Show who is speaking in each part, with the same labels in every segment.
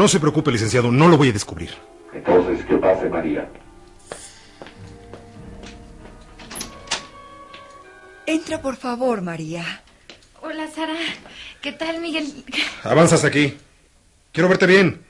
Speaker 1: No se preocupe, licenciado, no lo voy a descubrir.
Speaker 2: Entonces, ¿qué pase, María?
Speaker 3: Entra, por favor, María.
Speaker 4: Hola, Sara. ¿Qué tal, Miguel?
Speaker 1: Avanzas aquí. Quiero verte bien.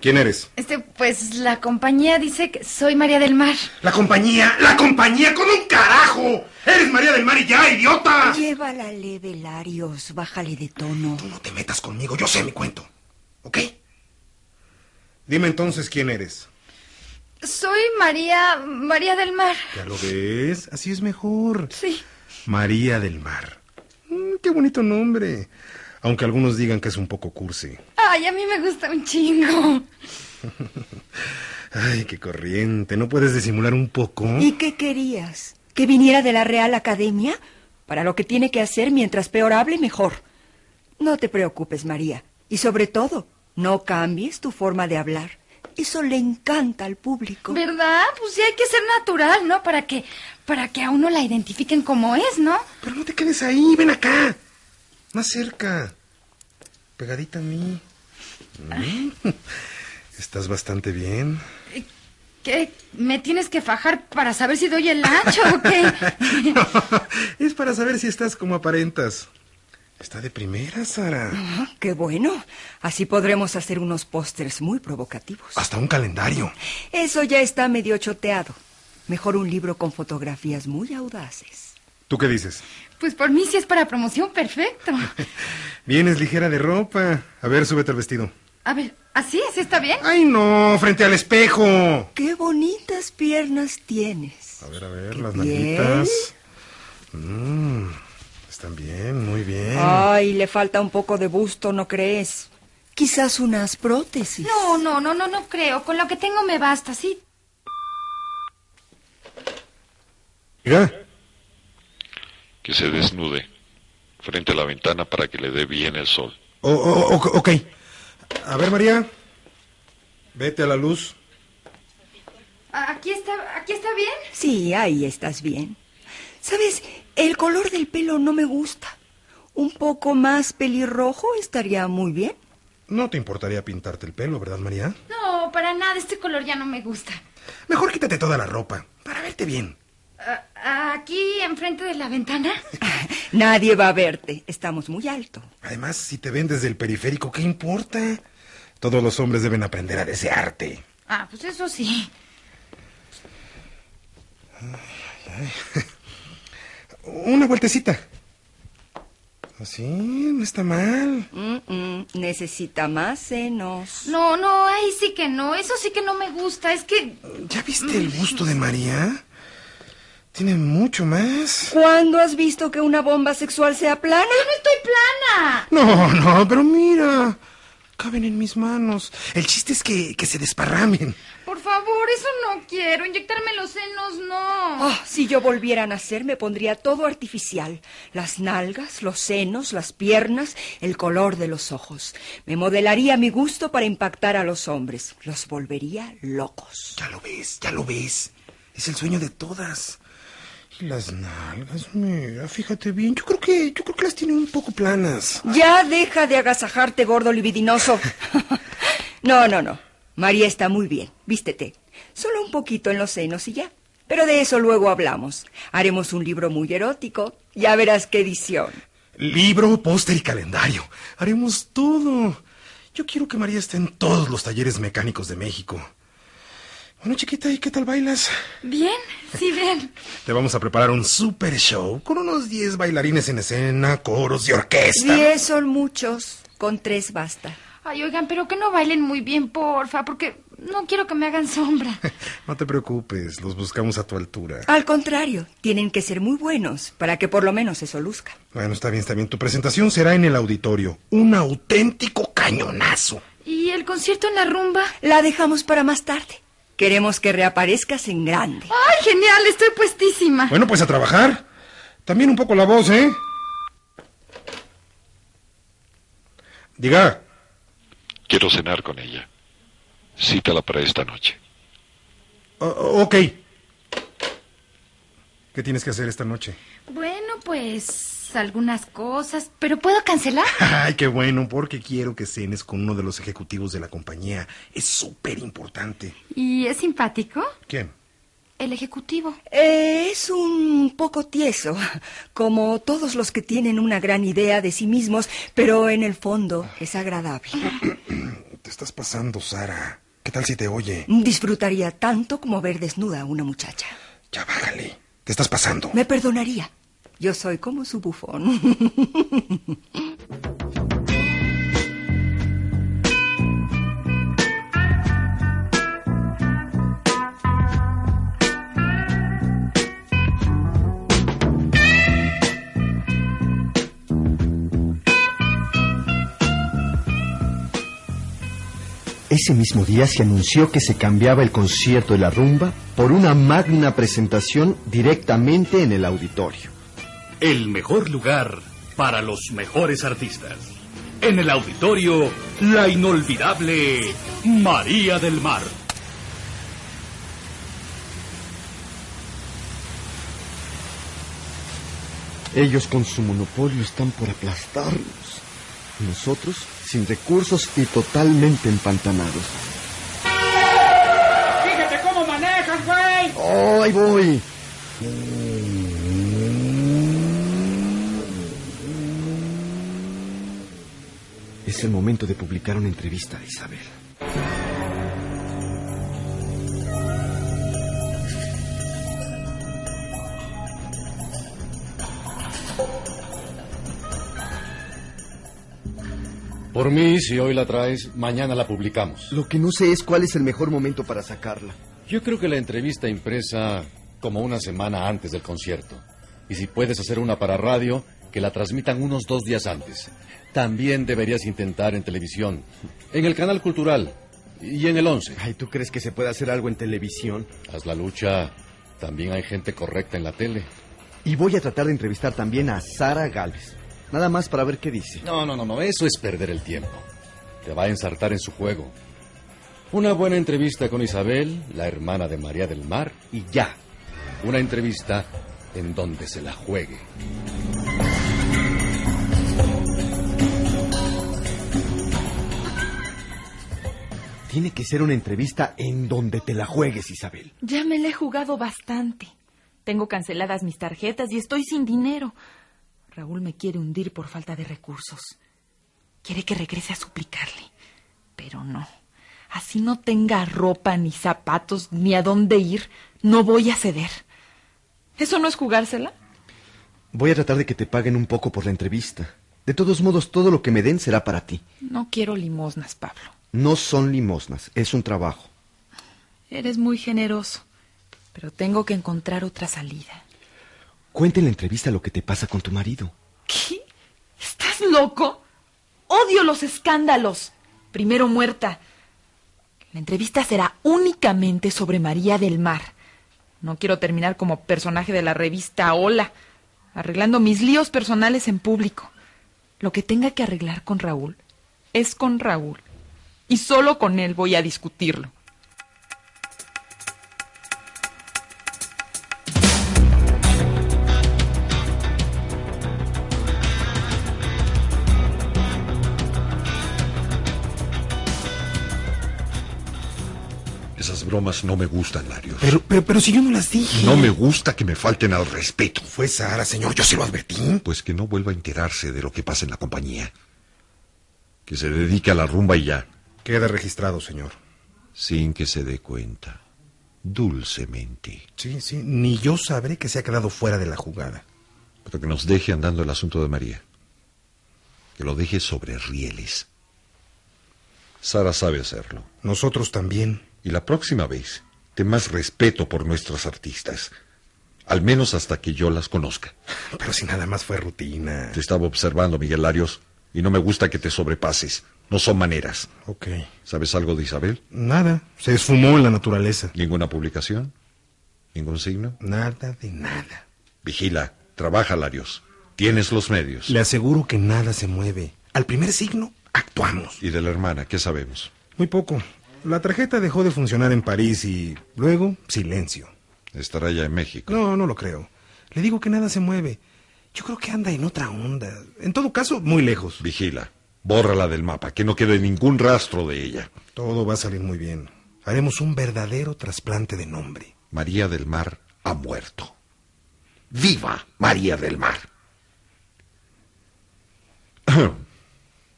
Speaker 1: ¿Quién eres?
Speaker 4: Este, pues la compañía dice que soy María del Mar.
Speaker 1: La compañía, la compañía con un carajo. Eres María del Mar y ya, idiota.
Speaker 3: Llévala leve, Larios. Bájale de tono.
Speaker 1: No te metas conmigo, yo sé mi cuento. ¿Ok? Dime entonces quién eres.
Speaker 4: Soy María. María del Mar.
Speaker 1: ¿Ya lo ves? Así es mejor.
Speaker 4: Sí.
Speaker 1: María del Mar. Mm, qué bonito nombre. Aunque algunos digan que es un poco cursi.
Speaker 4: Ay, a mí me gusta un chingo.
Speaker 1: Ay, qué corriente. ¿No puedes disimular un poco?
Speaker 3: ¿Y qué querías? ¿Que viniera de la Real Academia? Para lo que tiene que hacer, mientras peor hable, mejor. No te preocupes, María. Y sobre todo, no cambies tu forma de hablar. Eso le encanta al público.
Speaker 4: ¿Verdad? Pues sí hay que ser natural, ¿no? Para que, para que a uno la identifiquen como es, ¿no?
Speaker 1: Pero no te quedes ahí, ven acá. Más cerca. Pegadita a mí. Mm. Estás bastante bien.
Speaker 4: ¿Qué? ¿Me tienes que fajar para saber si doy el ancho o qué?
Speaker 1: es para saber si estás como aparentas. Está de primera, Sara.
Speaker 3: Ah, qué bueno. Así podremos hacer unos pósters muy provocativos.
Speaker 1: Hasta un calendario.
Speaker 3: Eso ya está medio choteado. Mejor un libro con fotografías muy audaces.
Speaker 1: ¿Tú qué dices?
Speaker 4: Pues por mí sí es para promoción, perfecto.
Speaker 1: Vienes ligera de ropa. A ver, súbete el vestido.
Speaker 4: A ver, ¿así? ¿Así está bien?
Speaker 1: ¡Ay, no! ¡Frente al espejo!
Speaker 3: Qué bonitas piernas tienes.
Speaker 1: A ver, a ver,
Speaker 3: ¿Qué
Speaker 1: las
Speaker 3: piel?
Speaker 1: nalguitas. Mm, están bien, muy bien.
Speaker 3: Ay, le falta un poco de busto, ¿no crees? Quizás unas prótesis.
Speaker 4: No, no, no, no, no creo. Con lo que tengo me basta, sí.
Speaker 1: Mira,
Speaker 5: que se desnude frente a la ventana para que le dé bien el sol.
Speaker 1: o- o- o- ok. A ver, María. Vete a la luz.
Speaker 4: Aquí está, aquí está bien.
Speaker 3: Sí, ahí estás bien. ¿Sabes? El color del pelo no me gusta. Un poco más pelirrojo estaría muy bien.
Speaker 1: No te importaría pintarte el pelo, ¿verdad, María?
Speaker 4: No, para nada, este color ya no me gusta.
Speaker 1: Mejor quítate toda la ropa, para verte bien.
Speaker 4: Ah, aquí, enfrente de la ventana.
Speaker 3: Nadie va a verte. Estamos muy alto.
Speaker 1: Además, si te ven desde el periférico, ¿qué importa? Todos los hombres deben aprender a desearte.
Speaker 4: Ah, pues eso sí.
Speaker 1: Una vueltecita. Así, no está mal.
Speaker 3: Mm, mm, necesita más senos.
Speaker 4: No, no, ahí sí que no. Eso sí que no me gusta. Es que.
Speaker 1: ¿Ya viste el busto de María? Tiene mucho más.
Speaker 3: ¿Cuándo has visto que una bomba sexual sea plana?
Speaker 4: ¡Yo no estoy plana!
Speaker 1: No, no, pero mira. Caben en mis manos. El chiste es que, que se desparramen.
Speaker 4: Por favor, eso no quiero. Inyectarme los senos, no.
Speaker 3: Ah, si yo volviera a nacer, me pondría todo artificial. Las nalgas, los senos, las piernas, el color de los ojos. Me modelaría a mi gusto para impactar a los hombres. Los volvería locos.
Speaker 1: Ya lo ves, ya lo ves. Es el sueño de todas. Y las nalgas, mira, fíjate bien. Yo creo que, yo creo que las tiene un poco planas.
Speaker 3: Ya deja de agasajarte, gordo libidinoso. no, no, no. María está muy bien. Vístete. Solo un poquito en los senos y ya. Pero de eso luego hablamos. Haremos un libro muy erótico. Ya verás qué edición.
Speaker 1: Libro, póster y calendario. Haremos todo. Yo quiero que María esté en todos los talleres mecánicos de México. Bueno, chiquita, ¿y qué tal bailas?
Speaker 4: Bien, sí, bien.
Speaker 1: Te vamos a preparar un super show con unos 10 bailarines en escena, coros y orquesta.
Speaker 3: Diez son muchos. Con tres basta.
Speaker 4: Ay, oigan, pero que no bailen muy bien, porfa, porque no quiero que me hagan sombra.
Speaker 1: No te preocupes, los buscamos a tu altura.
Speaker 3: Al contrario, tienen que ser muy buenos para que por lo menos se luzca.
Speaker 1: Bueno, está bien, está bien. Tu presentación será en el auditorio. Un auténtico cañonazo.
Speaker 4: ¿Y el concierto en la rumba?
Speaker 3: La dejamos para más tarde. Queremos que reaparezcas en grande.
Speaker 4: Ay, genial, estoy puestísima.
Speaker 1: Bueno, pues a trabajar. También un poco la voz, ¿eh? Diga.
Speaker 5: Quiero cenar con ella. Cítala para esta noche.
Speaker 1: O- ok. ¿Qué tienes que hacer esta noche?
Speaker 4: Bueno, pues algunas cosas, pero ¿puedo cancelar?
Speaker 1: Ay, qué bueno, porque quiero que cenes con uno de los ejecutivos de la compañía. Es súper importante.
Speaker 4: ¿Y es simpático?
Speaker 1: ¿Quién?
Speaker 4: El ejecutivo.
Speaker 3: Eh, es un poco tieso, como todos los que tienen una gran idea de sí mismos, pero en el fondo es agradable.
Speaker 1: Te estás pasando, Sara. ¿Qué tal si te oye?
Speaker 3: Disfrutaría tanto como ver desnuda a una muchacha.
Speaker 1: Ya bájale. Te estás pasando.
Speaker 3: Me perdonaría. Yo soy como su bufón.
Speaker 6: Ese mismo día se anunció que se cambiaba el concierto de la rumba por una magna presentación directamente en el auditorio.
Speaker 7: El mejor lugar para los mejores artistas. En el auditorio, la inolvidable María del Mar.
Speaker 6: Ellos con su monopolio están por aplastarnos. Nosotros sin recursos y totalmente empantanados.
Speaker 8: Fíjate cómo manejas, güey.
Speaker 6: ¡Oh, ahí voy! Es el momento de publicar una entrevista de Isabel.
Speaker 9: Por mí, si hoy la traes, mañana la publicamos.
Speaker 6: Lo que no sé es cuál es el mejor momento para sacarla.
Speaker 9: Yo creo que la entrevista impresa como una semana antes del concierto. Y si puedes hacer una para radio, que la transmitan unos dos días antes. También deberías intentar en televisión, en el canal cultural y en el 11.
Speaker 6: Ay, ¿tú crees que se puede hacer algo en televisión?
Speaker 9: Haz la lucha. También hay gente correcta en la tele.
Speaker 6: Y voy a tratar de entrevistar también a Sara Galvez. Nada más para ver qué dice.
Speaker 9: No, no, no, no, eso es perder el tiempo. Te va a ensartar en su juego. Una buena entrevista con Isabel, la hermana de María del Mar, y ya. Una entrevista en donde se la juegue.
Speaker 6: Tiene que ser una entrevista en donde te la juegues, Isabel.
Speaker 10: Ya me la he jugado bastante. Tengo canceladas mis tarjetas y estoy sin dinero. Raúl me quiere hundir por falta de recursos. Quiere que regrese a suplicarle. Pero no. Así no tenga ropa, ni zapatos, ni a dónde ir, no voy a ceder. ¿Eso no es jugársela?
Speaker 6: Voy a tratar de que te paguen un poco por la entrevista. De todos modos, todo lo que me den será para ti.
Speaker 10: No quiero limosnas, Pablo.
Speaker 6: No son limosnas, es un trabajo.
Speaker 10: Eres muy generoso, pero tengo que encontrar otra salida.
Speaker 6: Cuenta en la entrevista lo que te pasa con tu marido.
Speaker 10: ¿Qué? ¿Estás loco? Odio los escándalos. Primero muerta. La entrevista será únicamente sobre María del Mar. No quiero terminar como personaje de la revista Hola, arreglando mis líos personales en público. Lo que tenga que arreglar con Raúl es con Raúl. Y solo con él voy a discutirlo.
Speaker 1: Esas
Speaker 11: bromas no me gustan, Larios.
Speaker 1: Pero, pero, pero si yo no las dije.
Speaker 11: No me gusta que me falten al respeto.
Speaker 1: Fue Sara, señor, yo se lo advertí.
Speaker 11: Pues que no vuelva a enterarse de lo que pasa en la compañía. Que se dedique a la rumba y ya.
Speaker 1: Queda registrado, señor.
Speaker 11: Sin que se dé cuenta. Dulcemente.
Speaker 1: Sí, sí, ni yo sabré que se ha quedado fuera de la jugada.
Speaker 11: Pero que nos deje andando el asunto de María. Que lo deje sobre rieles. Sara sabe hacerlo.
Speaker 1: Nosotros también.
Speaker 11: Y la próxima vez, ten más respeto por nuestras artistas. Al menos hasta que yo las conozca.
Speaker 1: Pero si nada más fue rutina.
Speaker 11: Te estaba observando, Miguel Larios, y no me gusta que te sobrepases. No son maneras.
Speaker 1: Ok.
Speaker 11: ¿Sabes algo de Isabel?
Speaker 1: Nada. Se esfumó en la naturaleza.
Speaker 11: ¿Ninguna publicación? ¿Ningún signo?
Speaker 1: Nada de nada.
Speaker 11: Vigila, trabaja, Larios. Tienes los medios.
Speaker 1: Le aseguro que nada se mueve. Al primer signo, actuamos.
Speaker 11: ¿Y de la hermana qué sabemos?
Speaker 1: Muy poco. La tarjeta dejó de funcionar en París y luego silencio.
Speaker 11: Estará ya en México.
Speaker 1: No, no lo creo. Le digo que nada se mueve. Yo creo que anda en otra onda. En todo caso, muy lejos.
Speaker 11: Vigila. Bórrala del mapa, que no quede ningún rastro de ella.
Speaker 1: Todo va a salir muy bien. Haremos un verdadero trasplante de nombre.
Speaker 11: María del Mar ha muerto. ¡Viva María del Mar!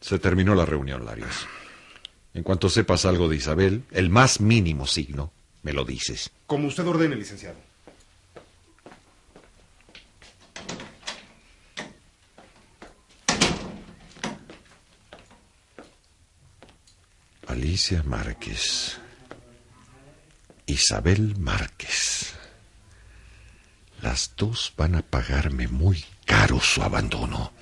Speaker 11: Se terminó la reunión, Larios. En cuanto sepas algo de Isabel, el más mínimo signo, me lo dices.
Speaker 1: Como usted ordene, licenciado.
Speaker 11: Alicia Márquez. Isabel Márquez. Las dos van a pagarme muy caro su abandono.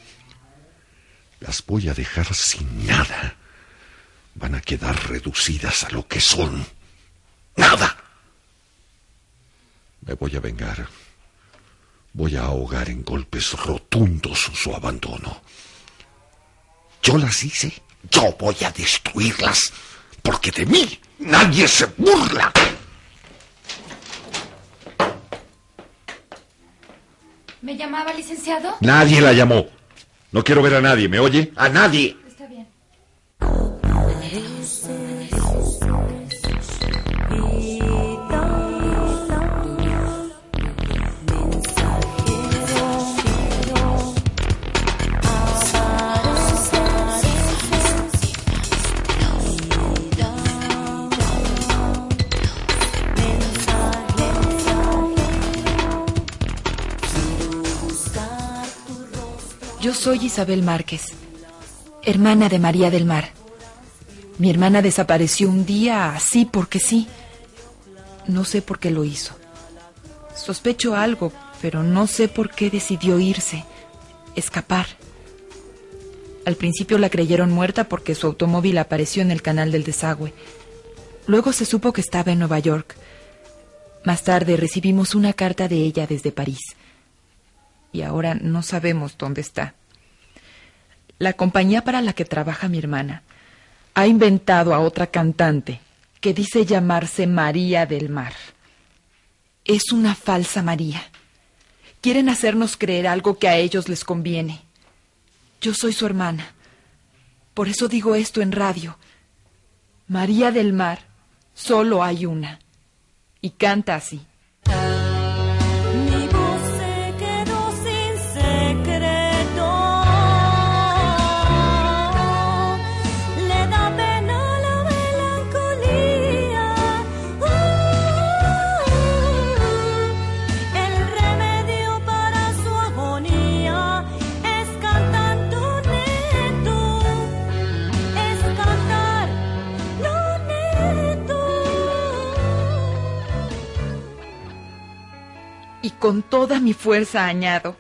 Speaker 11: Las voy a dejar sin nada. Van a quedar reducidas a lo que son. ¡Nada! Me voy a vengar. Voy a ahogar en golpes rotundos su abandono. Yo las hice. Yo voy a destruirlas. Porque de mí nadie se burla.
Speaker 4: ¿Me llamaba, licenciado?
Speaker 11: Nadie la llamó. No quiero ver a nadie, ¿me oye? A nadie.
Speaker 10: Yo soy Isabel Márquez, hermana de María del Mar. Mi hermana desapareció un día así porque sí. No sé por qué lo hizo. Sospecho algo, pero no sé por qué decidió irse, escapar. Al principio la creyeron muerta porque su automóvil apareció en el canal del desagüe. Luego se supo que estaba en Nueva York. Más tarde recibimos una carta de ella desde París. Y ahora no sabemos dónde está. La compañía para la que trabaja mi hermana ha inventado a otra cantante que dice llamarse María del Mar. Es una falsa María. Quieren hacernos creer algo que a ellos les conviene. Yo soy su hermana. Por eso digo esto en radio. María del Mar, solo hay una. Y canta así. Con toda mi fuerza añado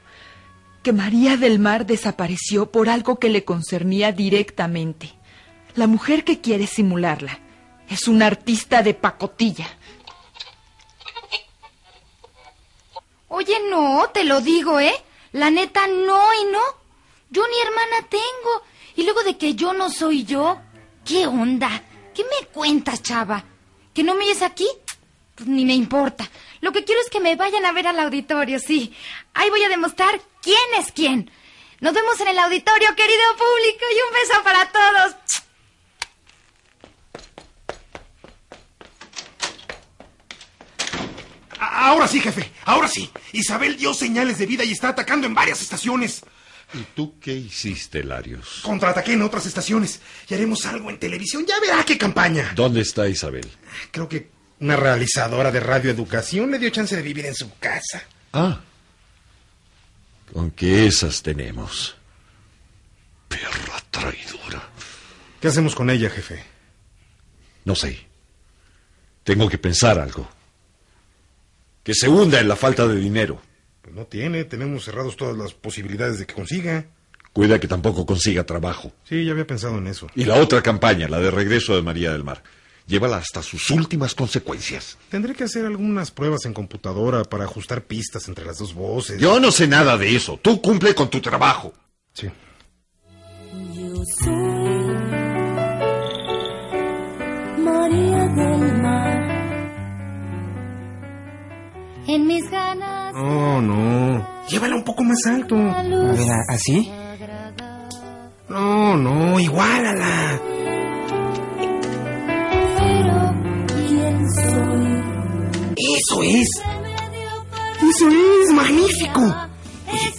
Speaker 10: que María del Mar desapareció por algo que le concernía directamente. La mujer que quiere simularla es una artista de pacotilla.
Speaker 4: Oye, no, te lo digo, ¿eh? La neta, no y no. Yo ni hermana tengo. Y luego de que yo no soy yo. ¿Qué onda? ¿Qué me cuentas, chava? ¿Que no me oyes aquí? Pues ni me importa. Lo que quiero es que me vayan a ver al auditorio, sí. Ahí voy a demostrar quién es quién. Nos vemos en el auditorio, querido público, y un beso para todos.
Speaker 1: Ahora sí, jefe, ahora sí. Isabel dio señales de vida y está atacando en varias estaciones.
Speaker 11: ¿Y tú qué hiciste, Larios?
Speaker 1: Contraataqué en otras estaciones y haremos algo en televisión. Ya verá qué campaña.
Speaker 11: ¿Dónde está Isabel?
Speaker 1: Creo que una realizadora de radioeducación le dio chance de vivir en su casa.
Speaker 11: Ah. Con que esas tenemos. Perra traidora.
Speaker 1: ¿Qué hacemos con ella, jefe?
Speaker 11: No sé. Tengo que pensar algo. Que se hunda en la falta de dinero.
Speaker 1: Pues no tiene, tenemos cerrados todas las posibilidades de que consiga.
Speaker 11: Cuida que tampoco consiga trabajo.
Speaker 1: Sí, ya había pensado en eso.
Speaker 11: Y la otra campaña, la de regreso de María del Mar. Llévala hasta sus últimas consecuencias.
Speaker 1: Tendré que hacer algunas pruebas en computadora para ajustar pistas entre las dos voces.
Speaker 11: Yo no sé nada de eso. Tú cumple con tu trabajo.
Speaker 1: Sí.
Speaker 12: Yo soy María del Mar. En mis ganas.
Speaker 1: Oh, no. Llévala un poco más alto.
Speaker 13: A ver, ¿así?
Speaker 1: No, no, igualala. Eso es. Eso es, magnífico. Oye,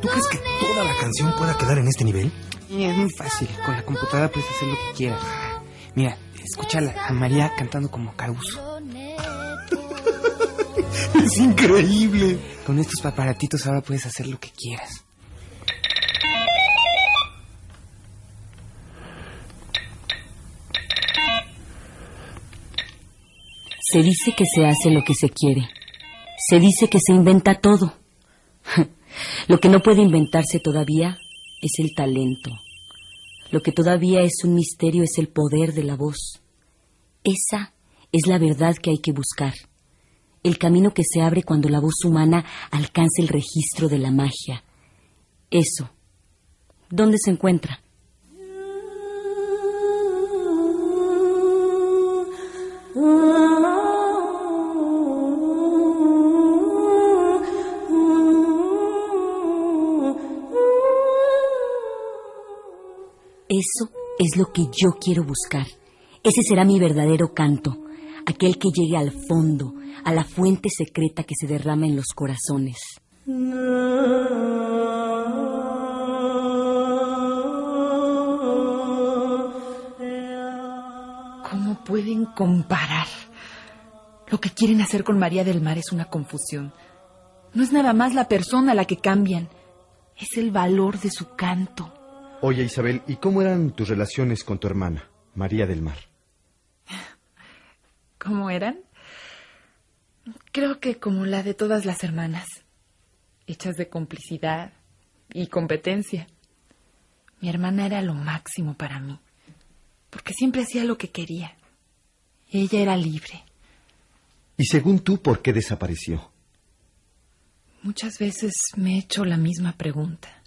Speaker 1: ¿tú crees que toda la canción pueda quedar en este nivel?
Speaker 13: Sí, es muy fácil. Con la computadora puedes hacer lo que quieras. Mira, escúchala a María cantando como Caruso.
Speaker 1: Es increíble.
Speaker 13: Con estos aparatitos ahora puedes hacer lo que quieras.
Speaker 14: Se dice que se hace lo que se quiere. Se dice que se inventa todo. Lo que no puede inventarse todavía es el talento. Lo que todavía es un misterio es el poder de la voz. Esa es la verdad que hay que buscar. El camino que se abre cuando la voz humana alcanza el registro de la magia. Eso. ¿Dónde se encuentra? Eso es lo que yo quiero buscar. Ese será mi verdadero canto, aquel que llegue al fondo, a la fuente secreta que se derrama en los corazones.
Speaker 10: ¿Cómo pueden comparar? Lo que quieren hacer con María del Mar es una confusión. No es nada más la persona la que cambian, es el valor de su canto.
Speaker 6: Oye, Isabel, ¿y cómo eran tus relaciones con tu hermana, María del Mar?
Speaker 10: ¿Cómo eran? Creo que como la de todas las hermanas, hechas de complicidad y competencia. Mi hermana era lo máximo para mí, porque siempre hacía lo que quería. Ella era libre.
Speaker 6: Y según tú, ¿por qué desapareció?
Speaker 10: Muchas veces me he hecho la misma pregunta.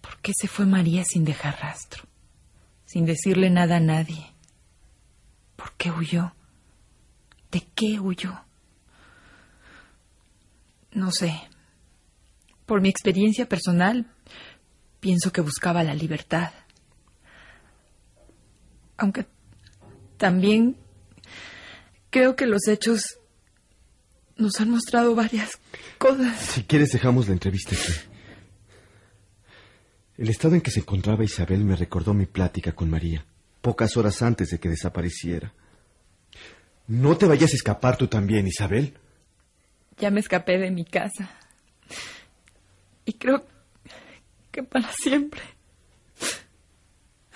Speaker 10: ¿Por qué se fue María sin dejar rastro? Sin decirle nada a nadie. ¿Por qué huyó? ¿De qué huyó? No sé. Por mi experiencia personal, pienso que buscaba la libertad. Aunque también creo que los hechos nos han mostrado varias cosas.
Speaker 6: Si quieres, dejamos la entrevista aquí. El estado en que se encontraba Isabel me recordó mi plática con María, pocas horas antes de que desapareciera. No te vayas a escapar tú también, Isabel.
Speaker 10: Ya me escapé de mi casa. Y creo que para siempre.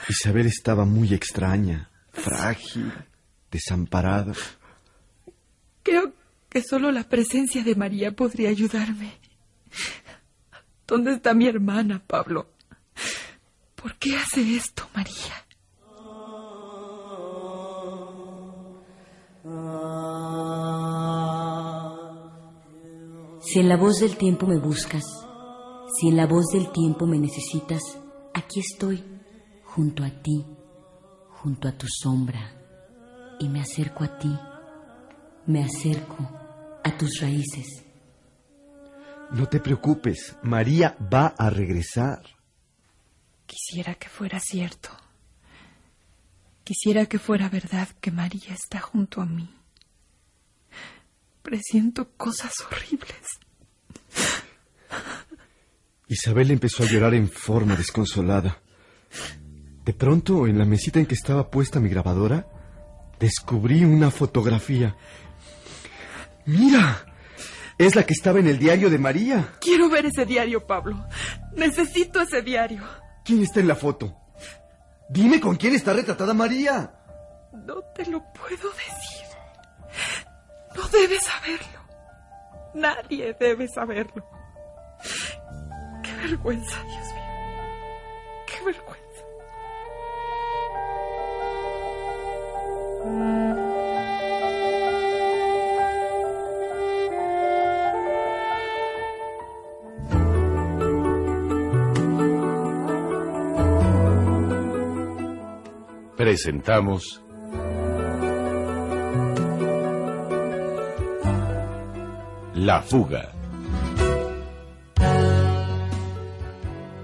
Speaker 6: Isabel estaba muy extraña, frágil, desamparada.
Speaker 10: Creo que solo la presencia de María podría ayudarme. ¿Dónde está mi hermana, Pablo? ¿Por qué hace esto, María?
Speaker 14: Si en la voz del tiempo me buscas, si en la voz del tiempo me necesitas, aquí estoy, junto a ti, junto a tu sombra, y me acerco a ti, me acerco a tus raíces.
Speaker 6: No te preocupes, María va a regresar.
Speaker 10: Quisiera que fuera cierto. Quisiera que fuera verdad que María está junto a mí. Presiento cosas horribles.
Speaker 6: Isabel empezó a llorar en forma desconsolada. De pronto, en la mesita en que estaba puesta mi grabadora, descubrí una fotografía. ¡Mira! Es la que estaba en el diario de María.
Speaker 10: Quiero ver ese diario, Pablo. Necesito ese diario.
Speaker 6: ¿Quién está en la foto? Dime con quién está retratada María.
Speaker 10: No te lo puedo decir. No debes saberlo. Nadie debe saberlo. Qué vergüenza, Dios
Speaker 15: Presentamos La fuga.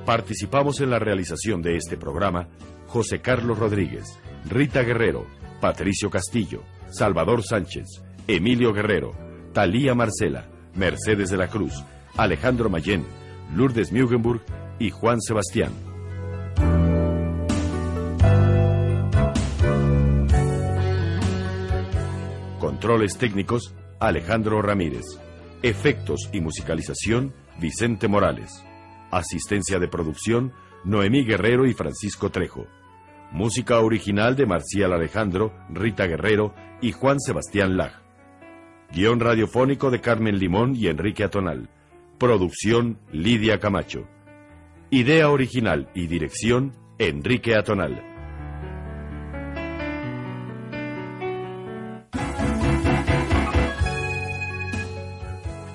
Speaker 15: Participamos en la realización de este programa José Carlos Rodríguez, Rita Guerrero, Patricio Castillo, Salvador Sánchez, Emilio Guerrero, Talía Marcela, Mercedes de la Cruz, Alejandro Mayén, Lourdes Mugenburg y Juan Sebastián. Controles técnicos, Alejandro Ramírez. Efectos y musicalización, Vicente Morales. Asistencia de producción, Noemí Guerrero y Francisco Trejo. Música original de Marcial Alejandro, Rita Guerrero y Juan Sebastián Lag. Guión radiofónico de Carmen Limón y Enrique Atonal. Producción Lidia Camacho. Idea original y dirección Enrique Atonal.